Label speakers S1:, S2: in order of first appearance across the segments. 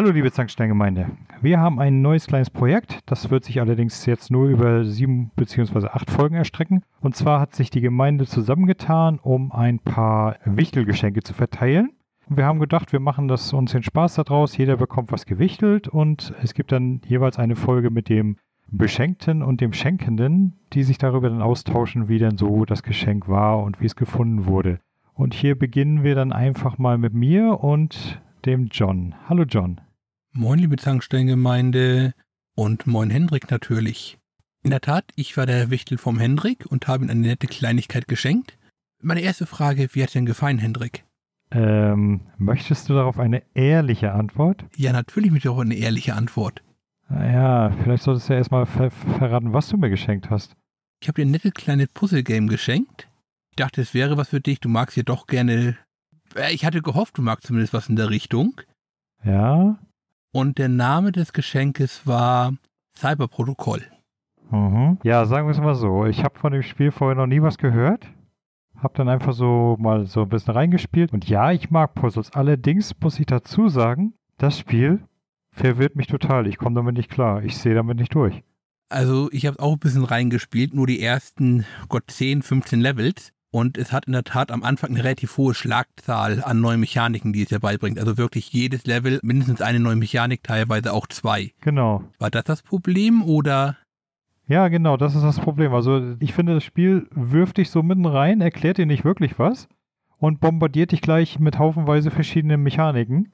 S1: Hallo liebe Zanksteingemeinde. Wir haben ein neues kleines Projekt. Das wird sich allerdings jetzt nur über sieben bzw. acht Folgen erstrecken. Und zwar hat sich die Gemeinde zusammengetan, um ein paar Wichtelgeschenke zu verteilen. Wir haben gedacht, wir machen das uns den Spaß daraus. Jeder bekommt was gewichtelt und es gibt dann jeweils eine Folge mit dem Beschenkten und dem Schenkenden, die sich darüber dann austauschen, wie denn so das Geschenk war und wie es gefunden wurde. Und hier beginnen wir dann einfach mal mit mir und dem John. Hallo John.
S2: Moin, liebe Tankstellengemeinde und moin Hendrik natürlich. In der Tat, ich war der Wichtel vom Hendrik und habe ihm eine nette Kleinigkeit geschenkt. Meine erste Frage, wie hat denn gefallen, Hendrik?
S1: Ähm, möchtest du darauf eine ehrliche Antwort?
S2: Ja, natürlich mit auch eine ehrliche Antwort.
S1: Naja, vielleicht solltest du ja erstmal ver verraten, was du mir geschenkt hast.
S2: Ich habe dir ein nettes kleines Puzzle-Game geschenkt. Ich dachte, es wäre was für dich. Du magst ja doch gerne äh, ich hatte gehofft, du magst zumindest was in der Richtung.
S1: Ja.
S2: Und der Name des Geschenkes war Cyberprotokoll.
S1: Mhm. Ja, sagen wir es mal so. Ich habe von dem Spiel vorher noch nie was gehört. Hab dann einfach so mal so ein bisschen reingespielt. Und ja, ich mag Puzzles. Allerdings muss ich dazu sagen, das Spiel verwirrt mich total. Ich komme damit nicht klar. Ich sehe damit nicht durch.
S2: Also ich habe auch ein bisschen reingespielt, nur die ersten, Gott, 10, 15 Levels. Und es hat in der Tat am Anfang eine relativ hohe Schlagzahl an neuen Mechaniken, die es dabei bringt. Also wirklich jedes Level mindestens eine neue Mechanik, teilweise auch zwei.
S1: Genau.
S2: War das das Problem oder?
S1: Ja, genau, das ist das Problem. Also ich finde, das Spiel wirft dich so mitten rein, erklärt dir nicht wirklich was und bombardiert dich gleich mit haufenweise verschiedenen Mechaniken.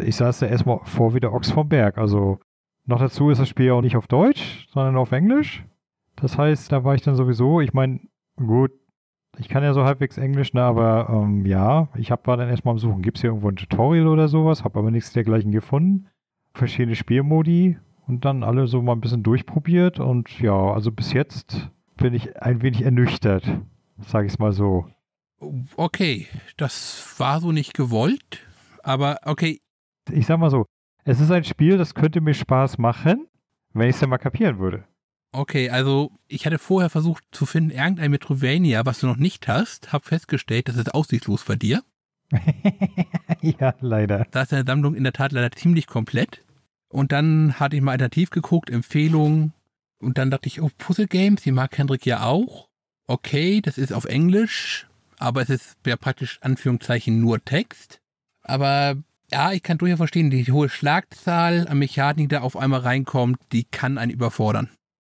S1: Ich saß da erstmal vor wie der Ochs vom Berg. Also noch dazu ist das Spiel auch nicht auf Deutsch, sondern auf Englisch. Das heißt, da war ich dann sowieso, ich meine, gut, ich kann ja so halbwegs Englisch, ne, aber ähm, ja, ich hab, war dann erstmal am Suchen. Gibt es hier irgendwo ein Tutorial oder sowas? Habe aber nichts dergleichen gefunden. Verschiedene Spielmodi und dann alle so mal ein bisschen durchprobiert. Und ja, also bis jetzt bin ich ein wenig ernüchtert, sage ich es mal so.
S2: Okay, das war so nicht gewollt, aber okay.
S1: Ich sag mal so, es ist ein Spiel, das könnte mir Spaß machen, wenn ich es dann mal kapieren würde.
S2: Okay, also ich hatte vorher versucht zu finden, irgendein Metrovania, was du noch nicht hast, habe festgestellt, das ist aussichtslos bei dir.
S1: ja, leider.
S2: Da ist deine Sammlung in der Tat leider ziemlich komplett. Und dann hatte ich mal alternativ geguckt, Empfehlungen. Und dann dachte ich, oh, Puzzle Games, die mag Hendrik ja auch. Okay, das ist auf Englisch, aber es ist ja praktisch Anführungszeichen nur Text. Aber ja, ich kann durchaus verstehen, die hohe Schlagzahl an Mechanik, die da auf einmal reinkommt, die kann einen überfordern.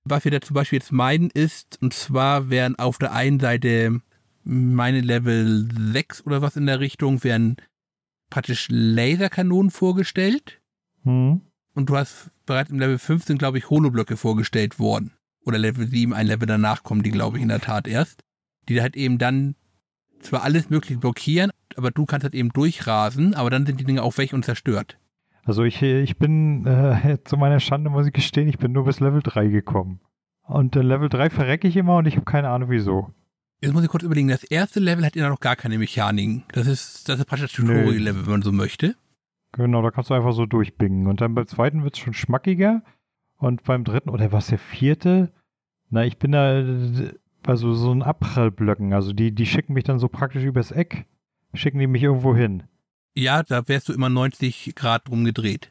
S2: Was wir da zum Beispiel jetzt meinen ist, und zwar wären auf der einen Seite meine Level 6 oder was in der Richtung, werden praktisch Laserkanonen vorgestellt.
S1: Hm.
S2: Und du hast bereits im Level 15, glaube ich, Holoblöcke vorgestellt worden. Oder Level 7, ein Level danach kommen die, glaube ich, in der Tat erst. Die halt eben dann zwar alles möglich blockieren, aber du kannst halt eben durchrasen, aber dann sind die Dinge auch weg und zerstört.
S1: Also ich, ich bin, äh, zu meiner Schande muss ich gestehen, ich bin nur bis Level 3 gekommen. Und äh, Level 3 verrecke ich immer und ich habe keine Ahnung wieso.
S2: Jetzt muss ich kurz überlegen, das erste Level hat ja noch gar keine Mechaniken. Das ist, das ist praktisch das Tutorial-Level, wenn man so möchte.
S1: Genau, da kannst du einfach so durchbingen. Und dann beim zweiten wird es schon schmackiger. Und beim dritten, oder was der vierte? Na, ich bin da bei so, so einen Abprallblöcken. Also die, die schicken mich dann so praktisch übers Eck, schicken die mich irgendwo hin.
S2: Ja, da wärst du immer 90 Grad drum gedreht.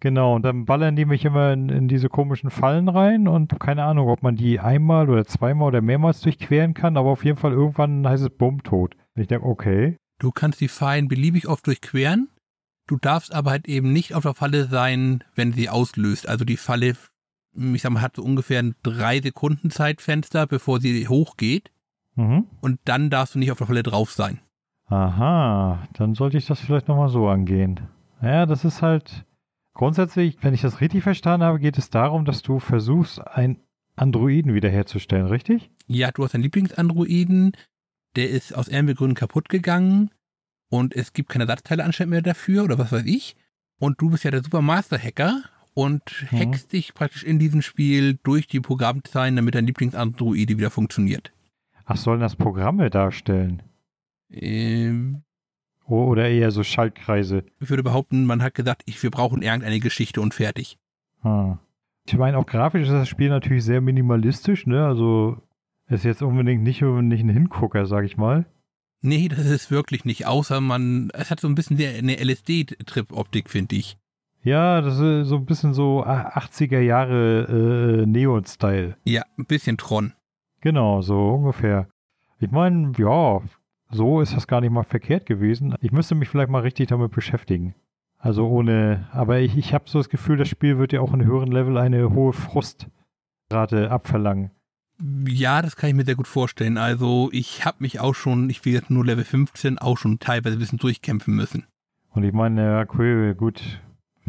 S1: Genau, und dann ballern die mich immer in, in, diese komischen Fallen rein und keine Ahnung, ob man die einmal oder zweimal oder mehrmals durchqueren kann, aber auf jeden Fall irgendwann heißt es Bumm tot. Und ich denke, okay.
S2: Du kannst die Fallen beliebig oft durchqueren, du darfst aber halt eben nicht auf der Falle sein, wenn sie auslöst. Also die Falle, ich sag mal, hat so ungefähr ein drei Sekunden Zeitfenster, bevor sie hochgeht.
S1: Mhm.
S2: Und dann darfst du nicht auf der Falle drauf sein.
S1: Aha, dann sollte ich das vielleicht nochmal so angehen. Ja, das ist halt grundsätzlich, wenn ich das richtig verstanden habe, geht es darum, dass du versuchst, einen Androiden wiederherzustellen, richtig?
S2: Ja, du hast einen Lieblingsandroiden, der ist aus irgendwelchen Gründen kaputt gegangen und es gibt keine Ersatzteile anscheinend mehr dafür oder was weiß ich. Und du bist ja der Supermaster-Hacker und mhm. hackst dich praktisch in diesem Spiel durch die Programmzeilen, damit dein Lieblingsandroide wieder funktioniert.
S1: Ach, sollen das Programme darstellen?
S2: Ähm,
S1: Oder eher so Schaltkreise.
S2: ich würde behaupten, man hat gesagt, ich, wir brauchen irgendeine Geschichte und fertig.
S1: Hm. Ich meine, auch grafisch ist das Spiel natürlich sehr minimalistisch, ne? Also ist jetzt unbedingt nicht, nicht ein Hingucker, sag ich mal.
S2: Nee, das ist wirklich nicht, außer man, es hat so ein bisschen eine LSD-Trip-Optik, finde ich.
S1: Ja, das ist so ein bisschen so 80er Jahre äh, Neon-Style.
S2: Ja, ein bisschen Tron.
S1: Genau, so ungefähr. Ich meine, ja, so ist das gar nicht mal verkehrt gewesen. Ich müsste mich vielleicht mal richtig damit beschäftigen. Also ohne, aber ich, ich habe so das Gefühl, das Spiel wird ja auch in höheren Level eine hohe Frustrate abverlangen.
S2: Ja, das kann ich mir sehr gut vorstellen. Also ich habe mich auch schon, ich will jetzt nur Level 15, auch schon teilweise ein bisschen durchkämpfen müssen.
S1: Und ich meine, ja, cool, gut,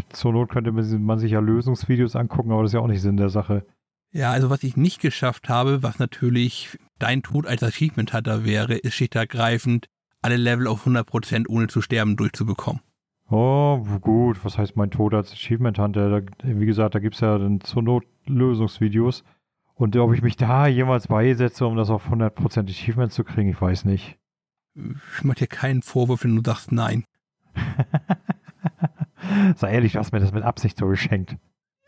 S1: zur Not könnte man sich ja Lösungsvideos angucken, aber das ist ja auch nicht Sinn der Sache.
S2: Ja, also was ich nicht geschafft habe, was natürlich dein Tod als Achievement Hunter wäre, ist schlicht ergreifend, alle Level auf 100% ohne zu sterben durchzubekommen.
S1: Oh, gut, was heißt mein Tod als Achievement Hunter? Da, wie gesagt, da gibt es ja dann zur Not Lösungsvideos. Und ob ich mich da jemals beisetze, um das auf 100% Achievement zu kriegen, ich weiß nicht.
S2: Ich mache dir keinen Vorwurf, wenn du sagst nein.
S1: Sei ehrlich, du hast mir das mit Absicht so geschenkt.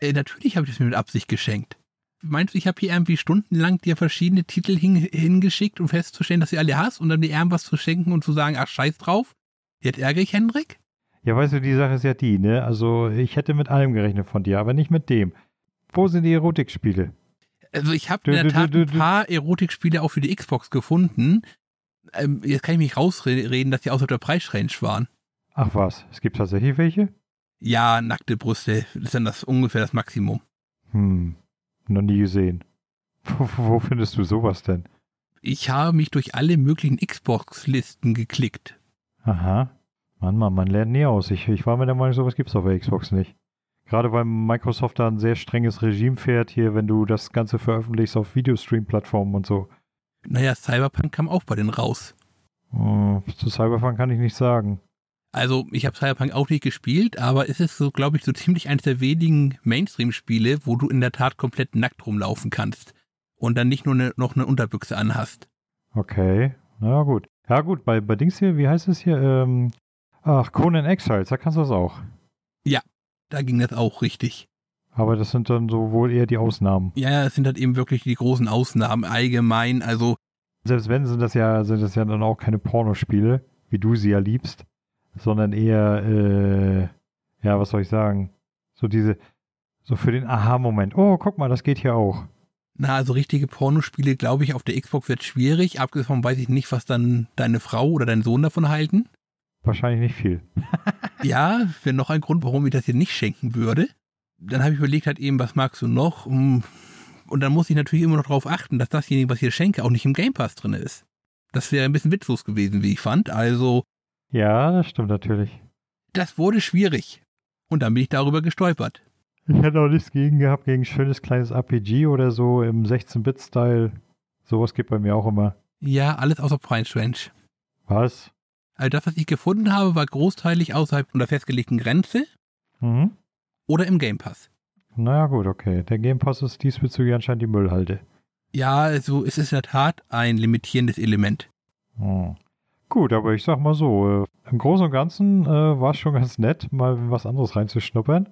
S2: Äh, natürlich habe ich das mir mit Absicht geschenkt. Meinst du, ich habe hier irgendwie stundenlang dir verschiedene Titel hin, hingeschickt, um festzustellen, dass du alle hast und dann dir irgendwas zu schenken und zu sagen, ach scheiß drauf? Jetzt ärgere ich Hendrik?
S1: Ja, weißt du, die Sache ist ja die, ne? Also ich hätte mit allem gerechnet von dir, aber nicht mit dem. Wo sind die Erotikspiele?
S2: Also ich habe in der Tat ein paar Erotikspiele auch für die Xbox gefunden. Ähm, jetzt kann ich mich rausreden, dass die außerhalb der Preisrange waren.
S1: Ach was, es gibt tatsächlich welche?
S2: Ja, nackte Brüste, das ist dann das ungefähr das Maximum.
S1: Hm, noch nie gesehen. Wo, findest du sowas denn?
S2: Ich habe mich durch alle möglichen Xbox-Listen geklickt.
S1: Aha. Mann, Mann, man lernt nie aus. Ich, ich war mir der Meinung, sowas gibt es auf der Xbox nicht. Gerade weil Microsoft da ein sehr strenges Regime fährt hier, wenn du das Ganze veröffentlichst auf Videostream-Plattformen und so.
S2: Naja, Cyberpunk kam auch bei denen raus.
S1: Oh, zu Cyberpunk kann ich nicht sagen.
S2: Also, ich habe Cyberpunk auch nicht gespielt, aber es ist so, glaube ich, so ziemlich eines der wenigen Mainstream-Spiele, wo du in der Tat komplett nackt rumlaufen kannst und dann nicht nur eine, noch eine Unterbüchse anhast.
S1: Okay, na gut. Ja gut, bei, bei Dings hier, wie heißt es hier? Ähm, ach, Conan Exiles, da kannst du das auch.
S2: Ja, da ging das auch richtig.
S1: Aber das sind dann so wohl eher die Ausnahmen.
S2: Ja, es sind halt eben wirklich die großen Ausnahmen allgemein. Also
S1: selbst wenn sind das ja sind das ja dann auch keine Pornospiele, wie du sie ja liebst, sondern eher äh, ja, was soll ich sagen, so diese so für den Aha-Moment. Oh, guck mal, das geht hier auch.
S2: Na, also richtige Pornospiele, glaube ich, auf der Xbox wird schwierig. Abgesehen weiß ich nicht, was dann deine Frau oder dein Sohn davon halten.
S1: Wahrscheinlich nicht viel.
S2: ja, wäre noch ein Grund, warum ich das hier nicht schenken würde. Dann habe ich überlegt halt eben, was magst du noch? Und dann muss ich natürlich immer noch darauf achten, dass dasjenige, was ich hier schenke, auch nicht im Game Pass drin ist. Das wäre ein bisschen witzlos gewesen, wie ich fand. Also.
S1: Ja, das stimmt natürlich.
S2: Das wurde schwierig. Und dann bin ich darüber gestolpert.
S1: Ich hätte auch nichts gegen gehabt, gegen ein schönes kleines RPG oder so im 16-Bit-Style. Sowas gibt bei mir auch immer.
S2: Ja, alles außer Price Range.
S1: Was?
S2: Also das, was ich gefunden habe, war großteilig außerhalb der festgelegten Grenze mhm. oder im Game Pass.
S1: Naja gut, okay. Der Game Pass ist diesbezüglich anscheinend die Müllhalde.
S2: Ja, also es ist in der Tat ein limitierendes Element.
S1: Hm. Gut, aber ich sag mal so, äh, im Großen und Ganzen äh, war es schon ganz nett, mal was anderes reinzuschnuppern.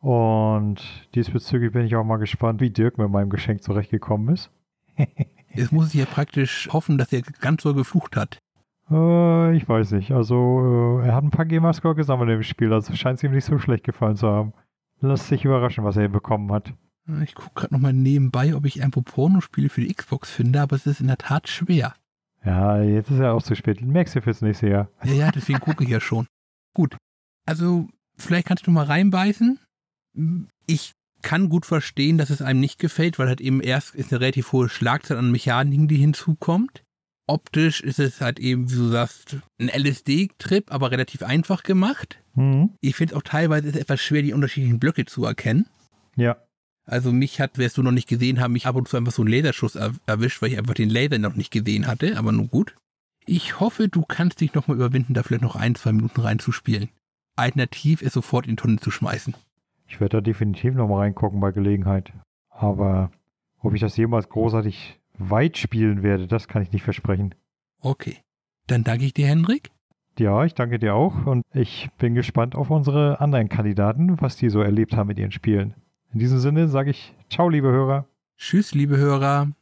S1: Und diesbezüglich bin ich auch mal gespannt, wie Dirk mit meinem Geschenk zurechtgekommen ist.
S2: Jetzt muss ich ja praktisch hoffen, dass er ganz so geflucht hat.
S1: Äh, ich weiß nicht. Also, äh, er hat ein paar Gamerscore gesammelt im Spiel, also scheint es ihm nicht so schlecht gefallen zu haben. Lass sich überraschen, was er bekommen hat.
S2: Ich gucke gerade nochmal nebenbei, ob ich irgendwo Pornospiele für die Xbox finde, aber es ist in der Tat schwer.
S1: Ja, jetzt ist ja auch zu spät. Merkst du fürs nächste Jahr.
S2: Ja, ja, deswegen gucke ich ja schon. Gut. Also, vielleicht kannst du mal reinbeißen. Ich kann gut verstehen, dass es einem nicht gefällt, weil halt eben erst ist eine relativ hohe Schlagzahl an Mechaniken, die hinzukommt optisch ist es halt eben, wie du sagst, ein LSD-Trip, aber relativ einfach gemacht. Mhm. Ich finde auch teilweise ist es etwas schwer, die unterschiedlichen Blöcke zu erkennen.
S1: Ja.
S2: Also mich hat, wer es du noch nicht gesehen haben, mich ab und zu einfach so einen Laserschuss er erwischt, weil ich einfach den Laser noch nicht gesehen hatte, aber nun gut. Ich hoffe, du kannst dich nochmal überwinden, da vielleicht noch ein, zwei Minuten reinzuspielen. Alternativ es sofort in die Tonne zu schmeißen.
S1: Ich werde da definitiv nochmal reingucken bei Gelegenheit. Aber ob ich das jemals großartig weit spielen werde, das kann ich nicht versprechen.
S2: Okay. Dann danke ich dir, Hendrik.
S1: Ja, ich danke dir auch und ich bin gespannt auf unsere anderen Kandidaten, was die so erlebt haben mit ihren Spielen. In diesem Sinne sage ich Ciao, liebe Hörer.
S2: Tschüss, liebe Hörer.